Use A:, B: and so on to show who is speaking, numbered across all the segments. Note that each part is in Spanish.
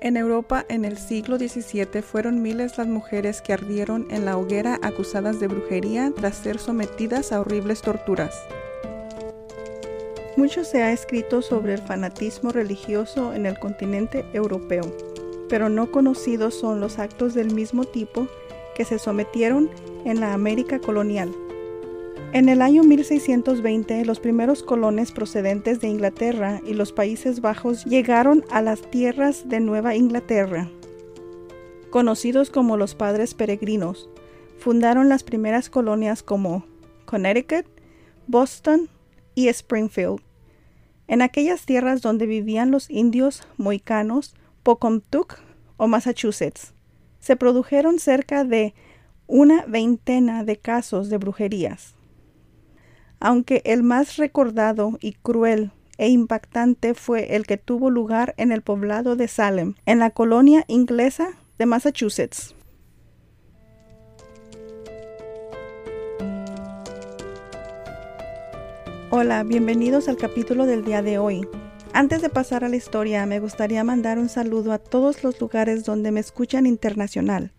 A: En Europa en el siglo XVII fueron miles las mujeres que ardieron en la hoguera acusadas de brujería tras ser sometidas a horribles torturas. Mucho se ha escrito sobre el fanatismo religioso en el continente europeo, pero no conocidos son los actos del mismo tipo que se sometieron en la América colonial. En el año 1620, los primeros colones procedentes de Inglaterra y los Países Bajos llegaron a las tierras de Nueva Inglaterra. Conocidos como los Padres Peregrinos, fundaron las primeras colonias como Connecticut, Boston y Springfield. En aquellas tierras donde vivían los indios moicanos, Pocomtuc o Massachusetts, se produjeron cerca de una veintena de casos de brujerías. Aunque el más recordado y cruel e impactante fue el que tuvo lugar en el poblado de Salem, en la colonia inglesa de Massachusetts. Hola, bienvenidos al capítulo del día de hoy. Antes de pasar a la historia, me gustaría mandar un saludo a todos los lugares donde me escuchan internacional.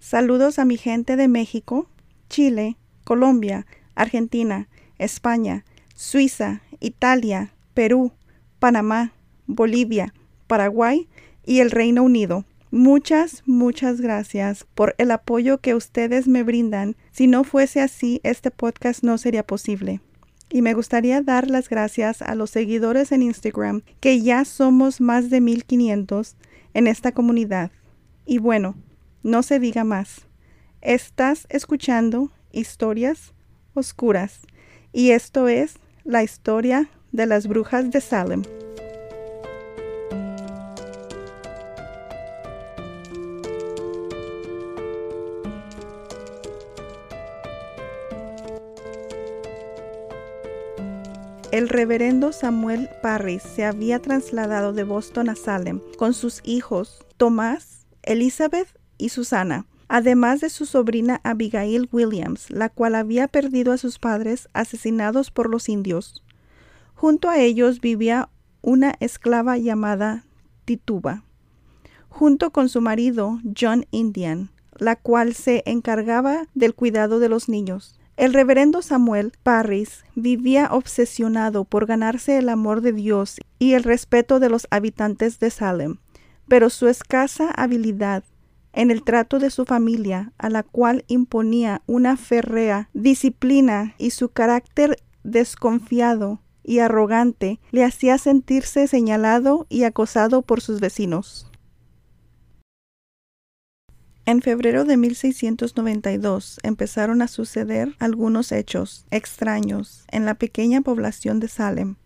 A: Saludos a mi gente de México, Chile, Colombia, Argentina, España, Suiza, Italia, Perú, Panamá, Bolivia, Paraguay y el Reino Unido. Muchas, muchas gracias por el apoyo que ustedes me brindan. Si no fuese así, este podcast no sería posible. Y me gustaría dar las gracias a los seguidores en Instagram, que ya somos más de 1500 en esta comunidad. Y bueno, no se diga más. Estás escuchando historias oscuras. Y esto es la historia de las brujas de Salem. El reverendo Samuel Parris se había trasladado de Boston a Salem con sus hijos Tomás, Elizabeth y Susana además de su sobrina Abigail Williams, la cual había perdido a sus padres asesinados por los indios. Junto a ellos vivía una esclava llamada Tituba, junto con su marido John Indian, la cual se encargaba del cuidado de los niños. El reverendo Samuel Parris vivía obsesionado por ganarse el amor de Dios y el respeto de los habitantes de Salem, pero su escasa habilidad en el trato de su familia, a la cual imponía una férrea disciplina y su carácter desconfiado y arrogante le hacía sentirse señalado y acosado por sus vecinos. En febrero de 1692 empezaron a suceder algunos hechos extraños en la pequeña población de Salem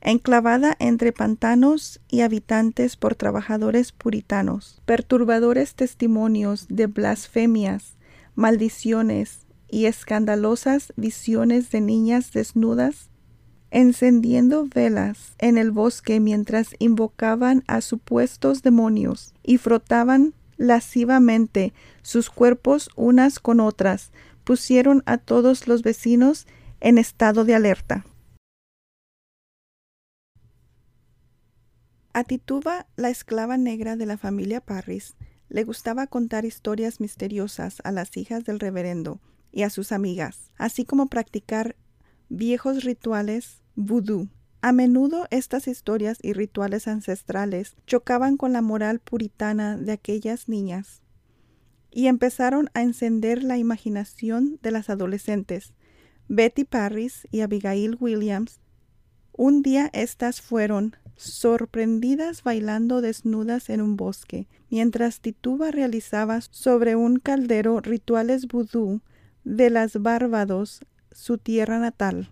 A: enclavada entre pantanos y habitantes por trabajadores puritanos. Perturbadores testimonios de blasfemias, maldiciones y escandalosas visiones de niñas desnudas encendiendo velas en el bosque mientras invocaban a supuestos demonios y frotaban lascivamente sus cuerpos unas con otras, pusieron a todos los vecinos en estado de alerta. A Tituba, la esclava negra de la familia Parris, le gustaba contar historias misteriosas a las hijas del reverendo y a sus amigas, así como practicar viejos rituales vudú. A menudo estas historias y rituales ancestrales chocaban con la moral puritana de aquellas niñas y empezaron a encender la imaginación de las adolescentes. Betty Parris y Abigail Williams. Un día estas fueron sorprendidas bailando desnudas en un bosque, mientras Tituba realizaba sobre un caldero rituales vudú de las Bárbados, su tierra natal.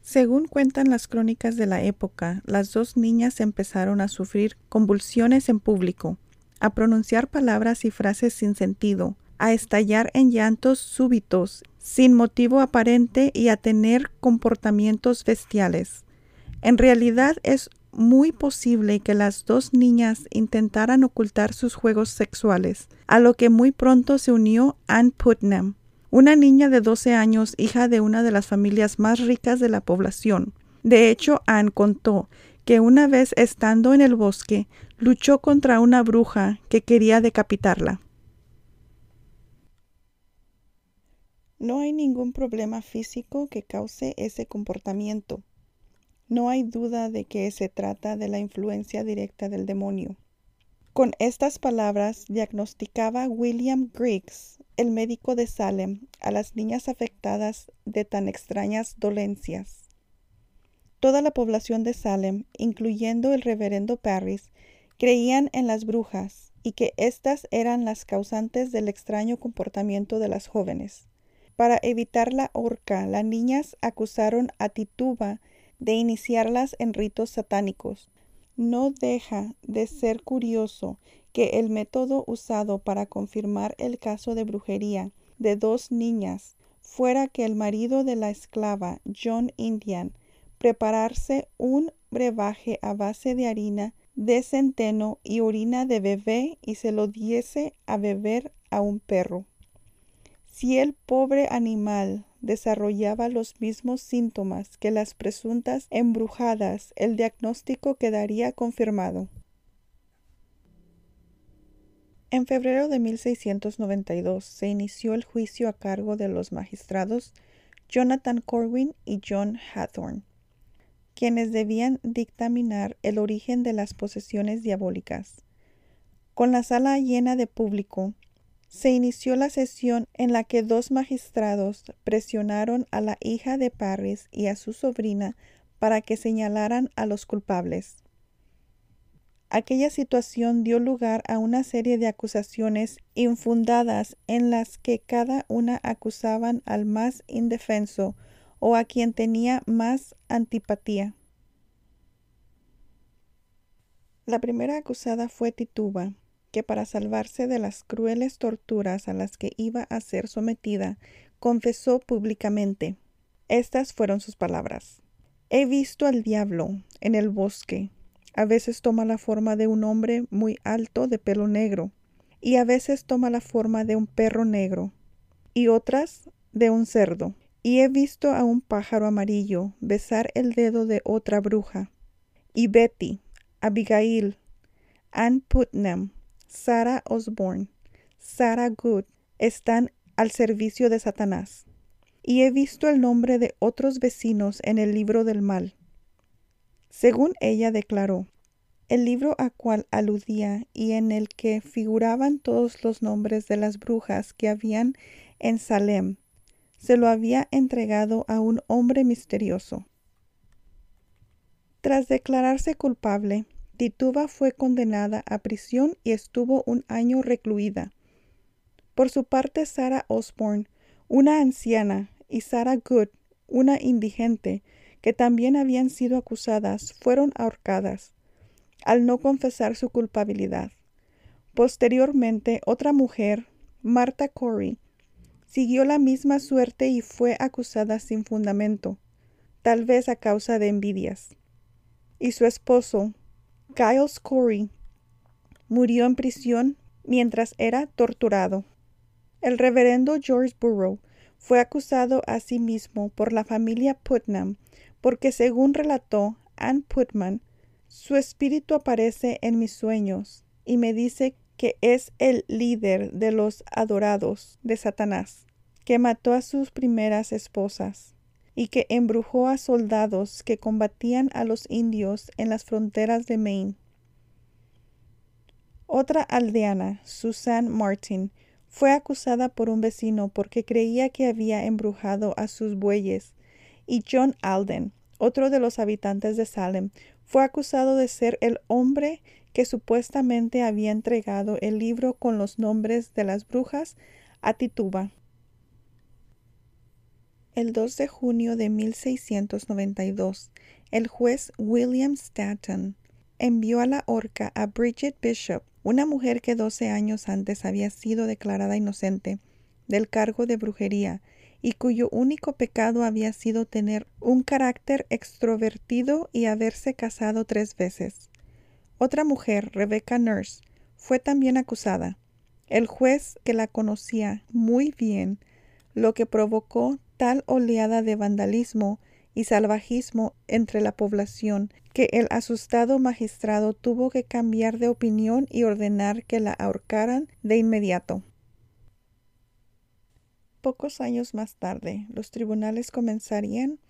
A: Según cuentan las crónicas de la época, las dos niñas empezaron a sufrir convulsiones en público, a pronunciar palabras y frases sin sentido, a estallar en llantos súbitos, sin motivo aparente y a tener comportamientos bestiales. En realidad es muy posible que las dos niñas intentaran ocultar sus juegos sexuales, a lo que muy pronto se unió Ann Putnam, una niña de 12 años, hija de una de las familias más ricas de la población. De hecho, Ann contó que una vez estando en el bosque luchó contra una bruja que quería decapitarla. No hay ningún problema físico que cause ese comportamiento. No hay duda de que se trata de la influencia directa del demonio. Con estas palabras diagnosticaba William Griggs, el médico de Salem, a las niñas afectadas de tan extrañas dolencias. Toda la población de Salem, incluyendo el reverendo Parris, creían en las brujas y que éstas eran las causantes del extraño comportamiento de las jóvenes. Para evitar la horca, las niñas acusaron a Tituba de iniciarlas en ritos satánicos. No deja de ser curioso que el método usado para confirmar el caso de brujería de dos niñas fuera que el marido de la esclava, John Indian, prepararse un brebaje a base de harina de centeno y orina de bebé y se lo diese a beber a un perro. Si el pobre animal desarrollaba los mismos síntomas que las presuntas embrujadas, el diagnóstico quedaría confirmado. En febrero de 1692 se inició el juicio a cargo de los magistrados Jonathan Corwin y John Hathorne, quienes debían dictaminar el origen de las posesiones diabólicas. Con la sala llena de público, se inició la sesión en la que dos magistrados presionaron a la hija de Parris y a su sobrina para que señalaran a los culpables. Aquella situación dio lugar a una serie de acusaciones infundadas en las que cada una acusaban al más indefenso o a quien tenía más antipatía. La primera acusada fue Tituba, que para salvarse de las crueles torturas a las que iba a ser sometida, confesó públicamente. Estas fueron sus palabras. He visto al diablo en el bosque. A veces toma la forma de un hombre muy alto de pelo negro, y a veces toma la forma de un perro negro, y otras de un cerdo. Y he visto a un pájaro amarillo besar el dedo de otra bruja. Y Betty, Abigail, Ann Putnam, Sarah Osborne, Sarah Good están al servicio de Satanás. Y he visto el nombre de otros vecinos en el libro del mal. Según ella declaró, el libro a cual aludía y en el que figuraban todos los nombres de las brujas que habían en Salem, se lo había entregado a un hombre misterioso. Tras declararse culpable, Tituba fue condenada a prisión y estuvo un año recluida. Por su parte, Sarah Osborne, una anciana, y Sarah Good, una indigente, que también habían sido acusadas, fueron ahorcadas, al no confesar su culpabilidad. Posteriormente, otra mujer, Martha Corey, siguió la misma suerte y fue acusada sin fundamento, tal vez a causa de envidias. Y su esposo, Giles Corey murió en prisión mientras era torturado. El reverendo George Burrow fue acusado a sí mismo por la familia Putnam porque según relató Ann Putman, su espíritu aparece en mis sueños y me dice que es el líder de los adorados de Satanás, que mató a sus primeras esposas y que embrujó a soldados que combatían a los indios en las fronteras de Maine. Otra aldeana, Susan Martin, fue acusada por un vecino porque creía que había embrujado a sus bueyes, y John Alden, otro de los habitantes de Salem, fue acusado de ser el hombre que supuestamente había entregado el libro con los nombres de las brujas a Tituba. El 2 de junio de 1692, el juez William Stanton envió a la horca a Bridget Bishop, una mujer que 12 años antes había sido declarada inocente del cargo de brujería y cuyo único pecado había sido tener un carácter extrovertido y haberse casado tres veces. Otra mujer, Rebecca Nurse, fue también acusada. El juez, que la conocía muy bien, lo que provocó tal oleada de vandalismo y salvajismo entre la población que el asustado magistrado tuvo que cambiar de opinión y ordenar que la ahorcaran de inmediato. Pocos años más tarde, los tribunales comenzarían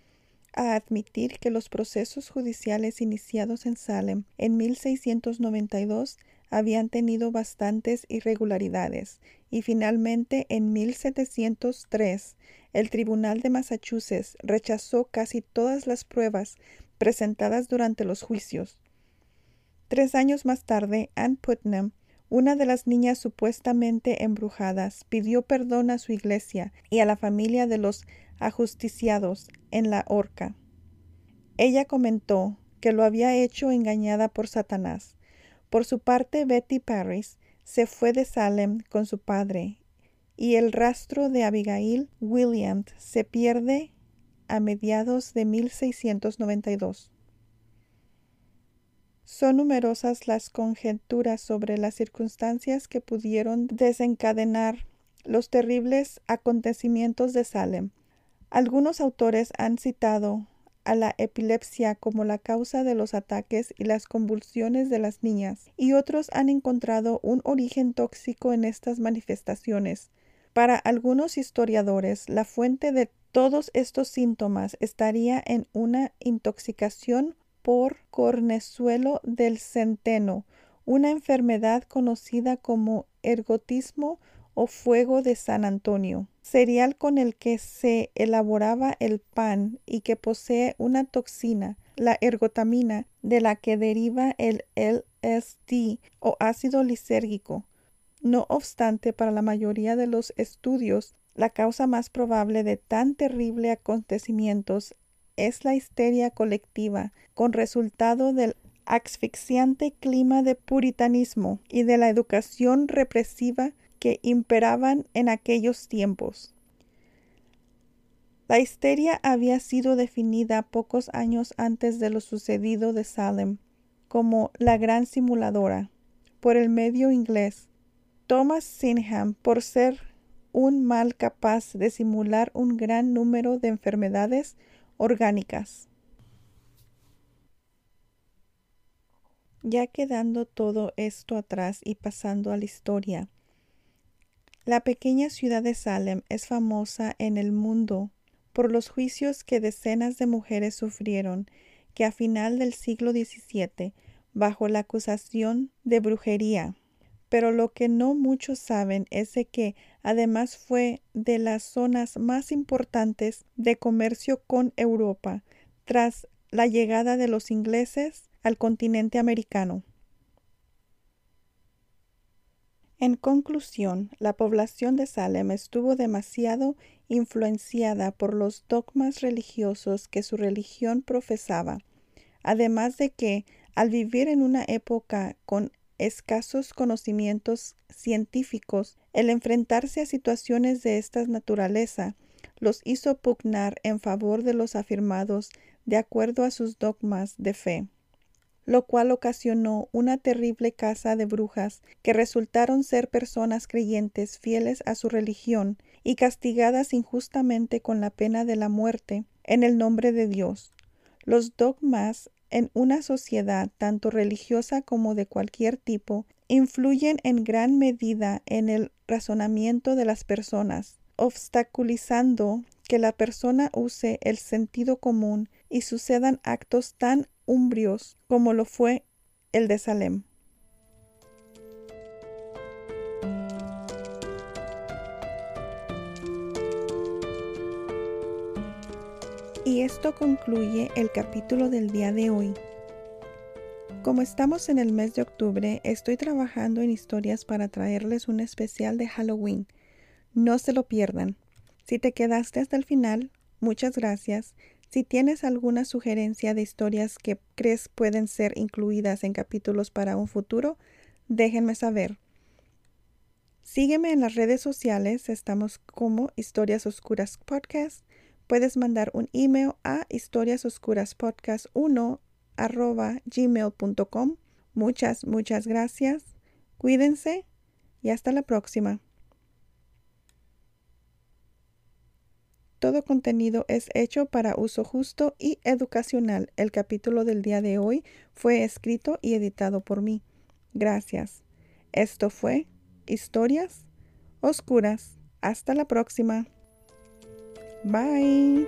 A: a admitir que los procesos judiciales iniciados en Salem en 1692 habían tenido bastantes irregularidades y finalmente en 1703 el Tribunal de Massachusetts rechazó casi todas las pruebas presentadas durante los juicios. Tres años más tarde, Anne Putnam, una de las niñas supuestamente embrujadas, pidió perdón a su iglesia y a la familia de los ajusticiados en la horca. Ella comentó que lo había hecho engañada por Satanás. Por su parte, Betty Parris se fue de Salem con su padre y el rastro de Abigail Williams se pierde a mediados de 1692. Son numerosas las conjeturas sobre las circunstancias que pudieron desencadenar los terribles acontecimientos de Salem. Algunos autores han citado a la epilepsia como la causa de los ataques y las convulsiones de las niñas, y otros han encontrado un origen tóxico en estas manifestaciones, para algunos historiadores, la fuente de todos estos síntomas estaría en una intoxicación por cornezuelo del centeno, una enfermedad conocida como ergotismo o fuego de San Antonio, cereal con el que se elaboraba el pan y que posee una toxina, la ergotamina, de la que deriva el LSD o ácido lisérgico, no obstante, para la mayoría de los estudios, la causa más probable de tan terrible acontecimientos es la histeria colectiva, con resultado del asfixiante clima de puritanismo y de la educación represiva que imperaban en aquellos tiempos. La histeria había sido definida pocos años antes de lo sucedido de Salem como la gran simuladora por el medio inglés Thomas Sinham por ser un mal capaz de simular un gran número de enfermedades orgánicas. Ya quedando todo esto atrás y pasando a la historia, la pequeña ciudad de Salem es famosa en el mundo por los juicios que decenas de mujeres sufrieron que a final del siglo XVII, bajo la acusación de brujería, pero lo que no muchos saben es que además fue de las zonas más importantes de comercio con Europa tras la llegada de los ingleses al continente americano. En conclusión, la población de Salem estuvo demasiado influenciada por los dogmas religiosos que su religión profesaba, además de que, al vivir en una época con escasos conocimientos científicos, el enfrentarse a situaciones de esta naturaleza los hizo pugnar en favor de los afirmados de acuerdo a sus dogmas de fe, lo cual ocasionó una terrible caza de brujas que resultaron ser personas creyentes fieles a su religión y castigadas injustamente con la pena de la muerte en el nombre de Dios. Los dogmas en una sociedad tanto religiosa como de cualquier tipo influyen en gran medida en el razonamiento de las personas, obstaculizando que la persona use el sentido común y sucedan actos tan umbrios como lo fue el de Salem. Esto concluye el capítulo del día de hoy. Como estamos en el mes de octubre, estoy trabajando en historias para traerles un especial de Halloween. No se lo pierdan. Si te quedaste hasta el final, muchas gracias. Si tienes alguna sugerencia de historias que crees pueden ser incluidas en capítulos para un futuro, déjenme saber. Sígueme en las redes sociales, estamos como Historias Oscuras Podcast puedes mandar un email a historiasoscuraspodcast1 arroba gmail.com. Muchas, muchas gracias. Cuídense y hasta la próxima. Todo contenido es hecho para uso justo y educacional. El capítulo del día de hoy fue escrito y editado por mí. Gracias. Esto fue Historias Oscuras. Hasta la próxima. Bye.